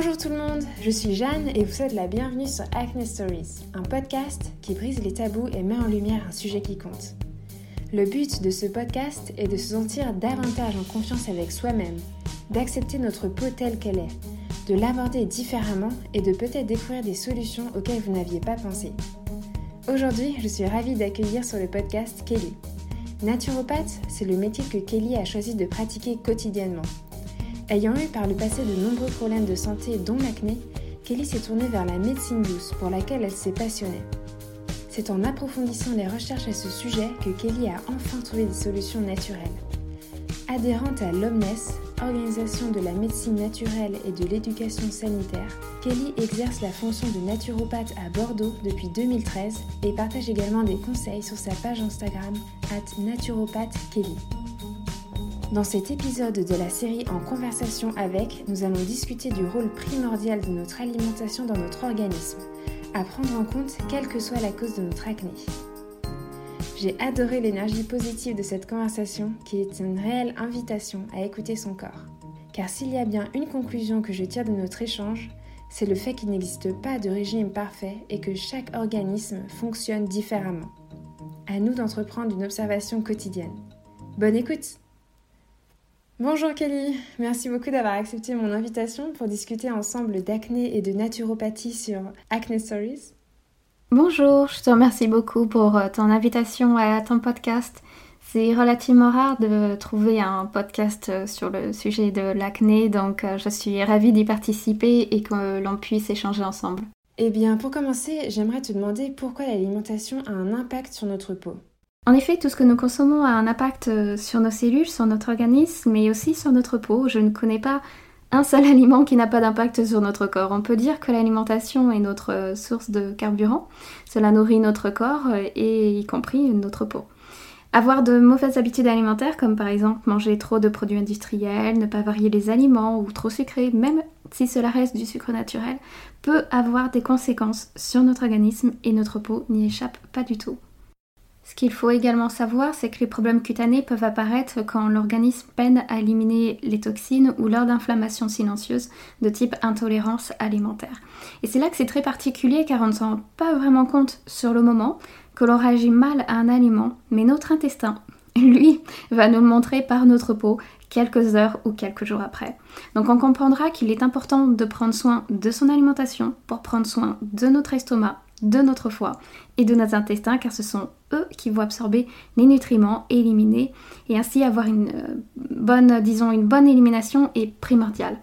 Bonjour tout le monde, je suis Jeanne et vous souhaite la bienvenue sur Acne Stories, un podcast qui brise les tabous et met en lumière un sujet qui compte. Le but de ce podcast est de se sentir davantage en confiance avec soi-même, d'accepter notre peau telle qu'elle est, de l'aborder différemment et de peut-être découvrir des solutions auxquelles vous n'aviez pas pensé. Aujourd'hui, je suis ravie d'accueillir sur le podcast Kelly. Naturopathe, c'est le métier que Kelly a choisi de pratiquer quotidiennement. Ayant eu par le passé de nombreux problèmes de santé, dont l'acné, Kelly s'est tournée vers la médecine douce pour laquelle elle s'est passionnée. C'est en approfondissant les recherches à ce sujet que Kelly a enfin trouvé des solutions naturelles. Adhérente à l'OMNES, Organisation de la médecine naturelle et de l'éducation sanitaire, Kelly exerce la fonction de naturopathe à Bordeaux depuis 2013 et partage également des conseils sur sa page Instagram at naturopathe-kelly. Dans cet épisode de la série En conversation avec, nous allons discuter du rôle primordial de notre alimentation dans notre organisme, à prendre en compte quelle que soit la cause de notre acné. J'ai adoré l'énergie positive de cette conversation qui est une réelle invitation à écouter son corps. Car s'il y a bien une conclusion que je tire de notre échange, c'est le fait qu'il n'existe pas de régime parfait et que chaque organisme fonctionne différemment. À nous d'entreprendre une observation quotidienne. Bonne écoute Bonjour Kelly, merci beaucoup d'avoir accepté mon invitation pour discuter ensemble d'acné et de naturopathie sur Acne Stories. Bonjour, je te remercie beaucoup pour euh, ton invitation à ton podcast. C'est relativement rare de trouver un podcast euh, sur le sujet de l'acné, donc euh, je suis ravie d'y participer et que l'on puisse échanger ensemble. Eh bien, pour commencer, j'aimerais te demander pourquoi l'alimentation a un impact sur notre peau. En effet, tout ce que nous consommons a un impact euh, sur nos cellules, sur notre organisme, mais aussi sur notre peau. Je ne connais pas un seul aliment qui n'a pas d'impact sur notre corps. On peut dire que l'alimentation est notre euh, source de carburant. Cela nourrit notre corps euh, et y compris notre peau. Avoir de mauvaises habitudes alimentaires, comme par exemple manger trop de produits industriels, ne pas varier les aliments ou trop sucré, même si cela reste du sucre naturel, peut avoir des conséquences sur notre organisme et notre peau n'y échappe pas du tout. Ce qu'il faut également savoir, c'est que les problèmes cutanés peuvent apparaître quand l'organisme peine à éliminer les toxines ou lors d'inflammations silencieuses de type intolérance alimentaire. Et c'est là que c'est très particulier car on ne s'en rend pas vraiment compte sur le moment que l'on réagit mal à un aliment, mais notre intestin, lui, va nous le montrer par notre peau quelques heures ou quelques jours après. Donc on comprendra qu'il est important de prendre soin de son alimentation pour prendre soin de notre estomac de notre foie et de nos intestins car ce sont eux qui vont absorber les nutriments, éliminer et ainsi avoir une euh, bonne, disons, une bonne élimination est primordiale.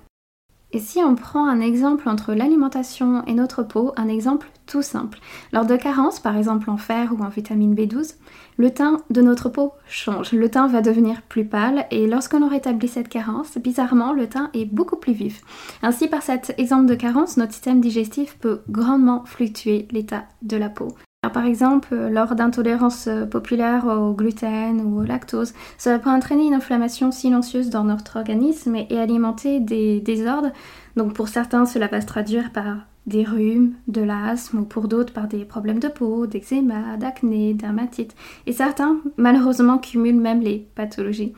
Et si on prend un exemple entre l'alimentation et notre peau, un exemple tout simple. Lors de carences, par exemple en fer ou en vitamine B12, le teint de notre peau change. Le teint va devenir plus pâle et lorsque l'on rétablit cette carence, bizarrement, le teint est beaucoup plus vif. Ainsi, par cet exemple de carence, notre système digestif peut grandement fluctuer l'état de la peau par exemple, lors d'intolérances euh, populaires au gluten ou au lactose, cela peut entraîner une inflammation silencieuse dans notre organisme et, alimenter des désordres. Donc pour certains, cela va se traduire par des rhumes, de l'asthme ou pour d'autres par des problèmes de peau, d'eczéma, d'acné, dermatite. Et certains, malheureusement, cumulent même les pathologies.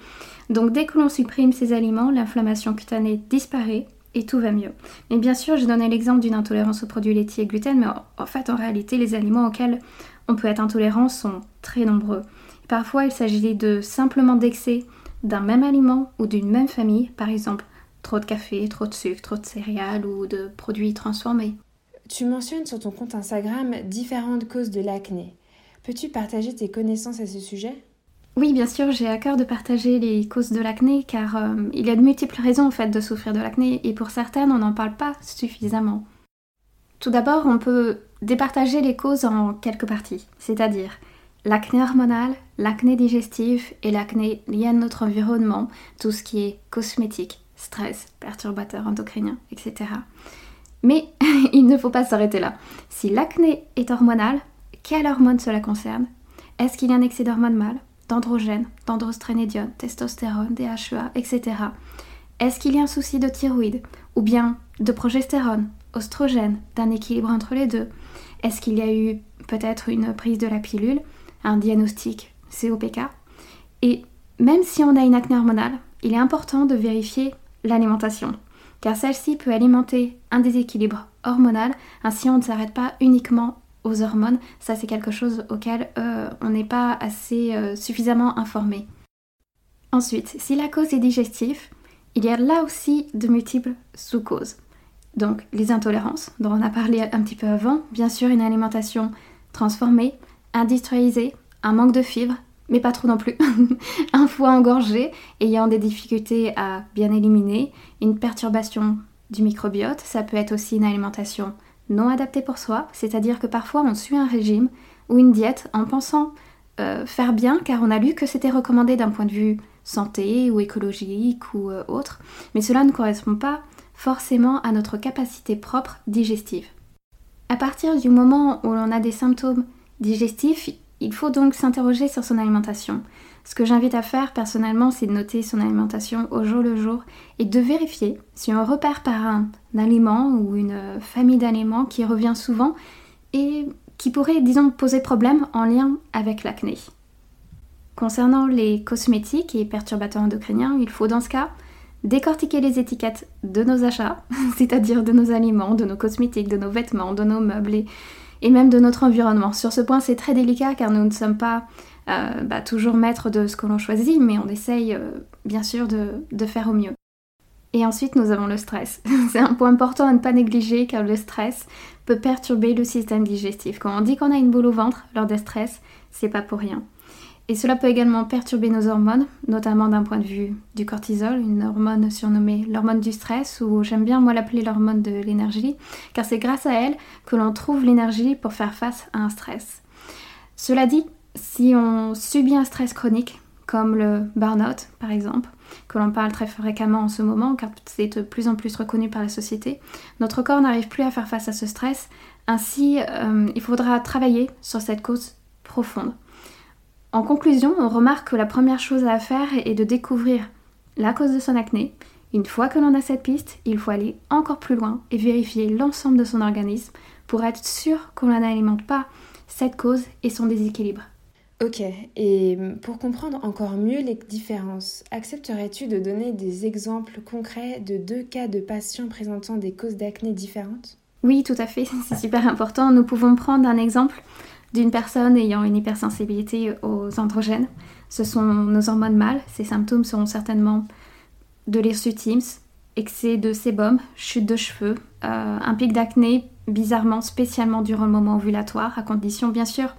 Donc dès que l'on supprime ces aliments, l'inflammation cutanée disparaît et tout va mieux. Mais bien sûr, j'ai donné l'exemple d'une intolérance aux produits laitiers et gluten, mais en fait, en réalité, les aliments auxquels on peut être intolérant sont très nombreux. Parfois, il s'agit de simplement d'excès d'un même aliment ou d'une même famille, par exemple trop de café, trop de sucre, trop de céréales ou de produits transformés. Tu mentionnes sur ton compte Instagram différentes causes de l'acné. Peux-tu partager tes connaissances à ce sujet? Oui, bien sûr, j'ai à cœur de partager les causes de l'acné car euh, il y a de multiples raisons en fait de souffrir de l'acné et pour certaines on n'en parle pas suffisamment. Tout d'abord, on peut départager les causes en quelques parties, c'est-à-dire l'acné hormonal, l'acné digestif et l'acné lié à notre environnement, tout ce qui est cosmétique, stress, perturbateurs endocriniens, etc. Mais il ne faut pas s'arrêter là. Si l'acné est hormonal, quelle hormone cela concerne? Est-ce qu'il y a un excès d'hormones mâles? D'androgènes, d'androstrénédione, testostérone, DHEA, etc. Est-ce qu'il y a un souci de thyroïde ou bien de progestérone, oestrogène, d'un équilibre entre les deux? Est-ce qu'il y a eu peut-être une prise de la pilule, un diagnostic COPK Et même si on a une acné hormonale, il est important de vérifier l'alimentation. car celle-ci peut alimenter un déséquilibre hormonal, ainsi on ne s'arrête pas uniquement hormones, ça c'est quelque chose auquel euh, on n'est pas assez euh, suffisamment informé. Ensuite, si la cause est digestive, il y a là aussi de multiples sous-causes. Donc les intolérances, dont on a parlé un petit peu avant, bien sûr une alimentation transformée, industrialisée, un manque de fibres, mais pas trop non plus, un foie engorgé ayant des difficultés à bien éliminer, une perturbation du microbiote, ça peut être aussi une alimentation non adaptée pour soi, c'est-à-dire que parfois on suit un régime ou une diète en pensant euh, faire bien car on a lu que c'était recommandé d'un point de vue santé ou écologique ou euh, autre, mais cela ne correspond pas forcément à notre capacité propre digestive. À partir du moment où l'on a des symptômes digestifs, il faut donc s'interroger sur son alimentation. Ce que j'invite à faire personnellement, c'est de noter son alimentation au jour le jour et de vérifier si on repère par un aliment ou une famille d'aliments qui revient souvent et qui pourrait, disons, poser problème en lien avec l'acné. Concernant les cosmétiques et perturbateurs endocriniens, il faut dans ce cas décortiquer les étiquettes de nos achats, c'est-à-dire de nos aliments, de nos cosmétiques, de nos vêtements, de nos meubles et, même de notre environnement. Sur ce point, c'est très délicat car nous ne sommes pas euh, bah, toujours maîtres de ce que l'on choisit, mais on essaye euh, bien sûr de, faire au mieux. Et ensuite, nous avons le stress. c'est un point important à ne pas négliger car le stress peut perturber le système digestif. Quand on dit qu'on a une boule au ventre lors des stress, c'est pas pour rien. Et cela peut également perturber nos hormones, notamment d'un point de vue du cortisol, une hormone surnommée l'hormone du stress, ou j'aime bien moi l'appeler l'hormone de l'énergie, car c'est grâce à elle que l'on trouve l'énergie pour faire face à un stress. Cela dit, si on subit un stress chronique, comme le burn-out par exemple, que l'on parle très fréquemment en ce moment car c'est de plus en plus reconnu par la société, notre corps n'arrive plus à faire face à ce stress, ainsi euh, il faudra travailler sur cette cause profonde. En conclusion, on remarque que la première chose à faire est de découvrir la cause de son acné. Une fois que l'on a cette piste, il faut aller encore plus loin et vérifier l'ensemble de son organisme pour être sûr qu'on n'alimente pas cette cause et son déséquilibre. Ok, et pour comprendre encore mieux les différences, accepterais-tu de donner des exemples concrets de deux cas de patients présentant des causes d'acné différentes? Oui, tout à fait, c'est super important. Nous pouvons prendre un exemple d'une personne ayant une hypersensibilité aux androgènes. Ce sont nos hormones mâles. Ces symptômes seront certainement de l'hirsutisme, excès de sébum, chute de cheveux, euh, un pic d'acné bizarrement, spécialement durant le moment ovulatoire, à condition bien sûr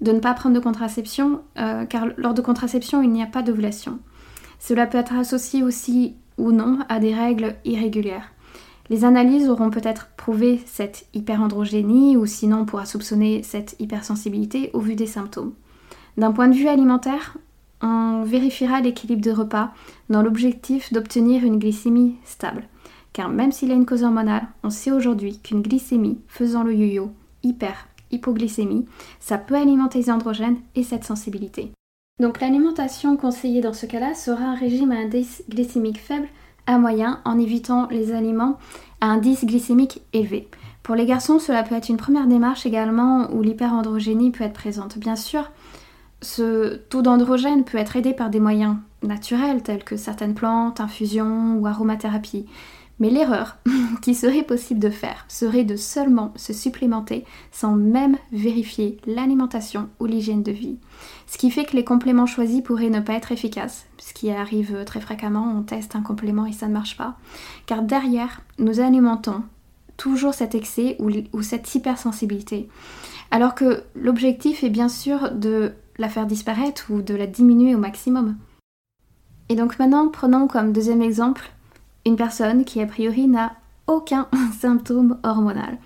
de ne pas prendre de contraception, euh, car lors de contraception, il n'y a pas d'ovulation. Cela peut être associé aussi ou non à des règles irrégulières. Les analyses auront peut-être prouvé cette hyperandrogénie ou sinon on pourra soupçonner cette hypersensibilité au vu des symptômes. D'un point de vue alimentaire, on vérifiera l'équilibre de repas dans l'objectif d'obtenir une glycémie stable. Car même s'il y a une cause hormonale, on sait aujourd'hui qu'une glycémie faisant le yo-yo, hyper, hypoglycémie, ça peut alimenter les androgènes et cette sensibilité. Donc l'alimentation conseillée dans ce cas-là sera un régime à indice glycémique faible à moyen en évitant les aliments à indice glycémique élevé. Pour les garçons, cela peut être une première démarche également où l'hyperandrogénie peut être présente. Bien sûr, ce taux d'androgène peut être aidé par des moyens naturels tels que certaines plantes, infusions ou aromathérapie. Mais l'erreur qui serait possible de faire serait de seulement se supplémenter sans même vérifier l'alimentation ou l'hygiène de vie. Ce qui fait que les compléments choisis pourraient ne pas être efficaces, ce qui arrive très fréquemment, on teste un complément et ça ne marche pas. Car derrière, nous alimentons toujours cet excès ou, cette hypersensibilité. Alors que l'objectif est bien sûr de la faire disparaître ou de la diminuer au maximum. Et donc maintenant, prenons comme deuxième exemple une personne qui a priori n'a aucun symptôme hormonal.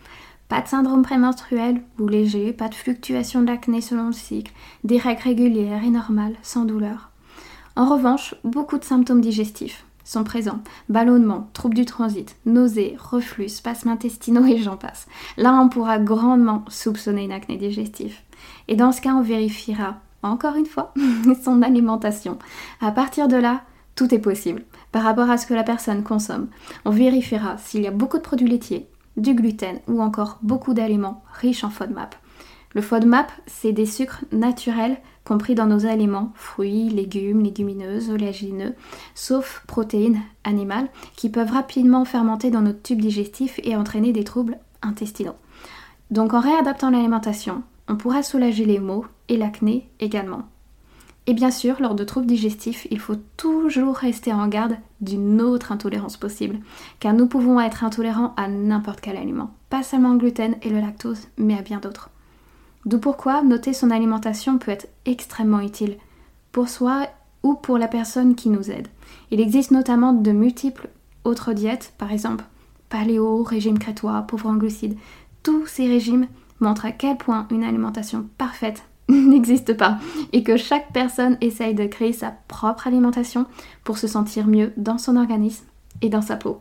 Pas de syndrome prémenstruel ou léger, pas de fluctuation d'acné selon le cycle, des règles régulières et normales, sans douleur. En revanche, beaucoup de symptômes digestifs sont présents. Ballonnement, troubles du transit, nausées, reflux, spasmes intestinaux et j'en passe. Là, on pourra grandement soupçonner une acné digestive. Et dans ce cas, on vérifiera, encore une fois, son alimentation. À partir de là, tout est possible par rapport à ce que la personne consomme. On vérifiera s'il y a beaucoup de produits laitiers, du gluten ou encore beaucoup d'aliments riches en FODMAP. Le FODMAP, c'est des sucres naturels compris dans nos aliments, fruits, légumes, légumineuses, oléagineux, sauf protéines animales, qui peuvent rapidement fermenter dans notre tube digestif et entraîner des troubles intestinaux. Donc en réadaptant l'alimentation, on pourra soulager les maux et l'acné également. Et bien sûr, lors de troubles digestifs, il faut toujours rester en garde d'une autre intolérance possible, car nous pouvons être intolérants à n'importe quel aliment, pas seulement au gluten et le lactose, mais à bien d'autres. D'où pourquoi noter son alimentation peut être extrêmement utile, pour soi ou pour la personne qui nous aide. Il existe notamment de multiples autres diètes, par exemple paléo, régime crétois, pauvre en glucides. Tous ces régimes montrent à quel point une alimentation parfaite n'existe pas et que chaque personne essaye de créer sa propre alimentation pour se sentir mieux dans son organisme et dans sa peau.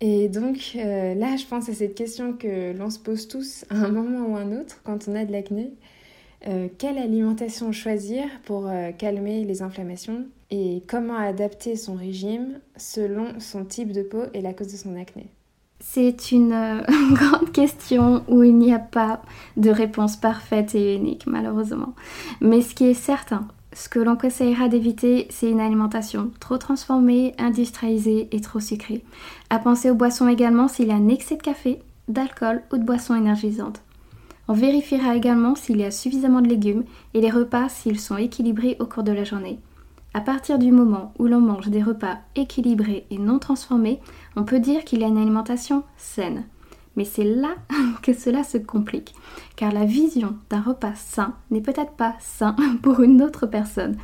Et donc euh, là, je pense à cette question que l'on se pose tous à un moment ou un autre quand on a de l'acné. Euh, quelle alimentation choisir pour euh, calmer les inflammations et comment adapter son régime selon son type de peau et la cause de son acné? C'est une euh, grande question où il n'y a pas de réponse parfaite et unique, malheureusement. Mais ce qui est certain, ce que l'on conseillera d'éviter, c'est une alimentation trop transformée, industrialisée et trop sucrée. À penser aux boissons également s'il y a un excès de café, d'alcool ou de boissons énergisantes. On vérifiera également s'il y a suffisamment de légumes et les repas s'ils sont équilibrés au cours de la journée. À partir du moment où l'on mange des repas équilibrés et non transformés, on peut dire qu'il y a une alimentation saine. Mais c'est là que cela se complique, car la vision d'un repas sain n'est peut-être pas sain pour une autre personne.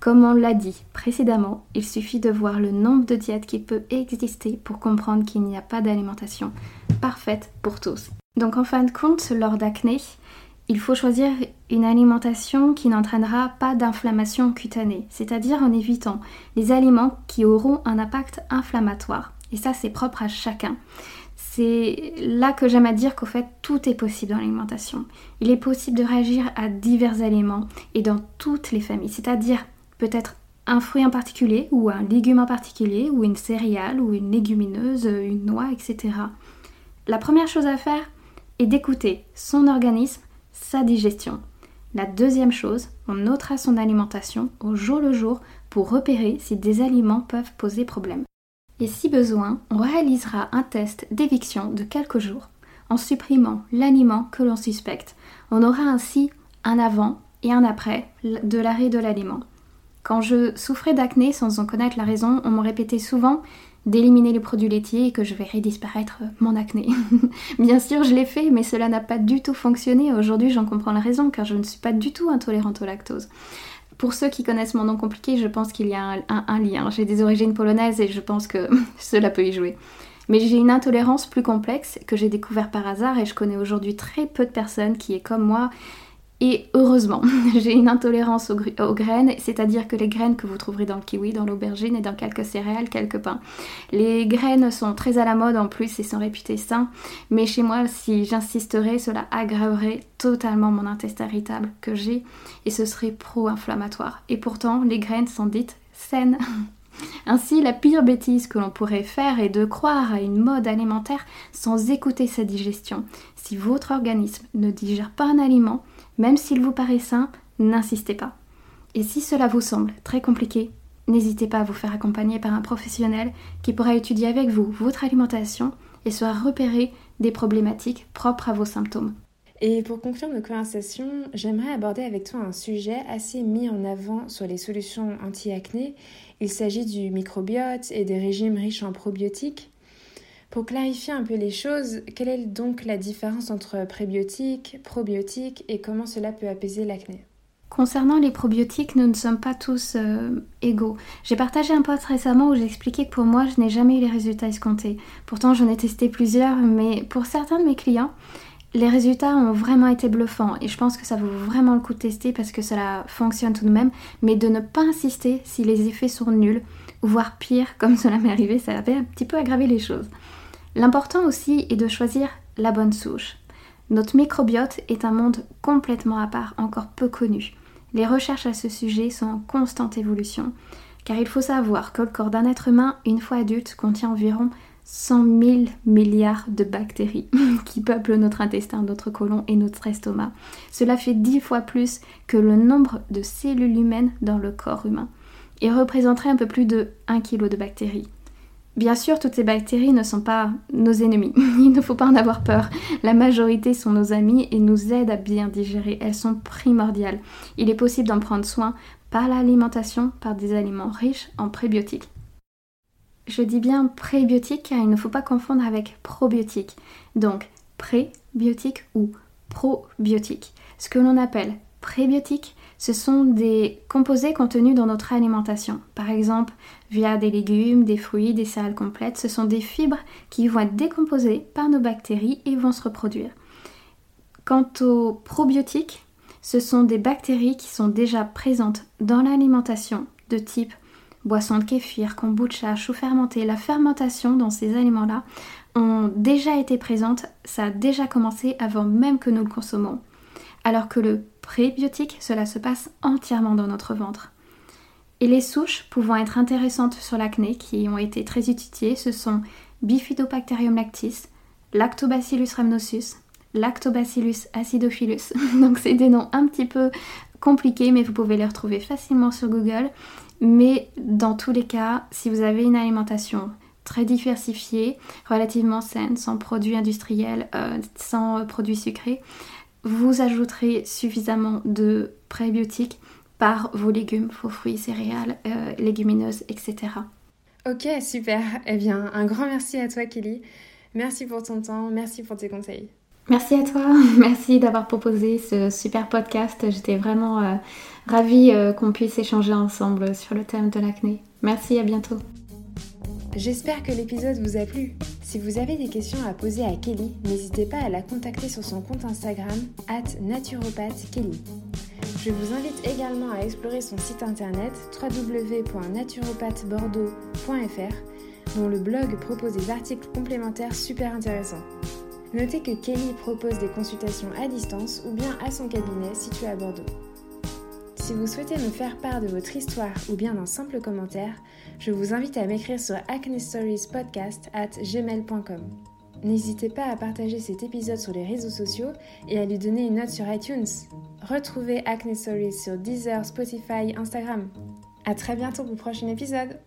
Comme on l'a dit précédemment, il suffit de voir le nombre de diètes qui peut exister pour comprendre qu'il n'y a pas d'alimentation parfaite pour tous. Donc en fin de compte, lors d'acné, il faut choisir une alimentation qui n'entraînera pas d'inflammation cutanée, c'est-à-dire en évitant les aliments qui auront un impact inflammatoire. Et ça, c'est propre à chacun. C'est là que j'aime à dire qu'au fait, tout est possible dans l'alimentation. Il est possible de réagir à divers aliments et dans toutes les familles, c'est-à-dire peut-être un fruit en particulier, ou un légume en particulier, ou une céréale, ou une légumineuse, une noix, etc. La première chose à faire est d'écouter son organisme sa digestion. La deuxième chose, on notera son alimentation au jour le jour pour repérer si des aliments peuvent poser problème. Et si besoin, on réalisera un test d'éviction de quelques jours en supprimant l'aliment que l'on suspecte. On aura ainsi un avant et un après de l'arrêt de l'aliment. Quand je souffrais d'acné sans en connaître la raison, on me répétait souvent d'éliminer les produits laitiers et que je verrai disparaître mon acné. Bien sûr, je l'ai fait, mais cela n'a pas du tout fonctionné. Aujourd'hui, j'en comprends la raison car je ne suis pas du tout intolérante au lactose. Pour ceux qui connaissent mon nom compliqué, je pense qu'il y a un, lien. J'ai des origines polonaises et je pense que cela peut y jouer. Mais j'ai une intolérance plus complexe que j'ai découvert par hasard et je connais aujourd'hui très peu de personnes qui est comme moi et heureusement, j'ai une intolérance aux, graines, c'est-à-dire que les graines que vous trouverez dans le kiwi, dans l'aubergine et dans quelques céréales, quelques pains. Les graines sont très à la mode en plus et sont réputées sains, mais chez moi, si j'insisterais, cela aggraverait totalement mon intestin irritable que j'ai et ce serait pro-inflammatoire. Et pourtant, les graines sont dites saines. Ainsi, la pire bêtise que l'on pourrait faire est de croire à une mode alimentaire sans écouter sa digestion. Si votre organisme ne digère pas un aliment, même s'il vous paraît sain, n'insistez pas. Et si cela vous semble très compliqué, n'hésitez pas à vous faire accompagner par un professionnel qui pourra étudier avec vous votre alimentation et saura repérer des problématiques propres à vos symptômes. Et pour conclure nos conversations, j'aimerais aborder avec toi un sujet assez mis en avant sur les solutions anti-acné. Il s'agit du microbiote et des régimes riches en probiotiques. Pour clarifier un peu les choses, quelle est donc la différence entre prébiotiques, probiotiques et comment cela peut apaiser l'acné? Concernant les probiotiques, nous ne sommes pas tous euh, égaux. J'ai partagé un post récemment où j'expliquais que pour moi, je n'ai jamais eu les résultats escomptés. Pourtant, j'en ai testé plusieurs, mais pour certains de mes clients, les résultats ont vraiment été bluffants et je pense que ça vaut vraiment le coup de tester parce que cela fonctionne tout de même, mais de ne pas insister si les effets sont nuls, voire pire, comme cela m'est arrivé, ça avait un petit peu aggravé les choses. L'important aussi est de choisir la bonne souche. Notre microbiote est un monde complètement à part, encore peu connu. Les recherches à ce sujet sont en constante évolution, car il faut savoir que le corps d'un être humain, une fois adulte, contient environ 100 000 milliards de bactéries qui peuplent notre intestin, notre côlon et notre estomac. Cela fait 10 fois plus que le nombre de cellules humaines dans le corps humain et représenterait un peu plus de 1 kg de bactéries. Bien sûr, toutes ces bactéries ne sont pas nos ennemis. Il ne faut pas en avoir peur. La majorité sont nos amis et nous aident à bien digérer. Elles sont primordiales. Il est possible d'en prendre soin par l'alimentation, par des aliments riches en prébiotiques. Je dis bien prébiotiques car il ne faut pas confondre avec probiotiques. Donc prébiotiques ou probiotiques. Ce que l'on appelle prébiotiques, ce sont des composés contenus dans notre alimentation. Par exemple, via des légumes, des fruits, des céréales complètes, ce sont des fibres qui vont être décomposées par nos bactéries et vont se reproduire. Quant aux probiotiques, ce sont des bactéries qui sont déjà présentes dans l'alimentation de type boisson de kéfir, kombucha, chou fermenté, la fermentation dans ces aliments-là ont déjà été présentes, ça a déjà commencé avant même que nous le consommons. Alors que le prébiotique, cela se passe entièrement dans notre ventre. Et les souches pouvant être intéressantes sur l'acné qui ont été très étudiées, ce sont Bifidobacterium lactis, Lactobacillus rhamnosus, Lactobacillus acidophilus. Donc c'est des noms un petit peu compliqués mais vous pouvez les retrouver facilement sur Google. Mais dans tous les cas, si vous avez une alimentation très diversifiée, relativement saine, sans produits industriels, euh, sans produits sucrés, vous ajouterez suffisamment de prébiotiques par vos légumes, vos fruits, céréales, euh, légumineuses, etc. Ok, super. Eh bien, un grand merci à toi, Kelly. Merci pour ton temps, merci pour tes conseils. Merci à toi, merci d'avoir proposé ce super podcast. J'étais vraiment euh, ravie euh, qu'on puisse échanger ensemble sur le thème de l'acné. Merci, à bientôt. J'espère que l'épisode vous a plu. Si vous avez des questions à poser à Kelly, n'hésitez pas à la contacter sur son compte Instagram, at naturopathkelly. Je vous invite également à explorer son site internet www.naturopathbordeaux.fr dont le blog propose des articles complémentaires super intéressants. Notez que Kelly propose des consultations à distance ou bien à son cabinet situé à Bordeaux. Si vous souhaitez me faire part de votre histoire ou bien d'un simple commentaire, je vous invite à m'écrire sur acnestoriespodcast at gmail.com. N'hésitez pas à partager cet épisode sur les réseaux sociaux et à lui donner une note sur iTunes. Retrouvez Acne Stories sur Deezer, Spotify, Instagram. A très bientôt pour le prochain épisode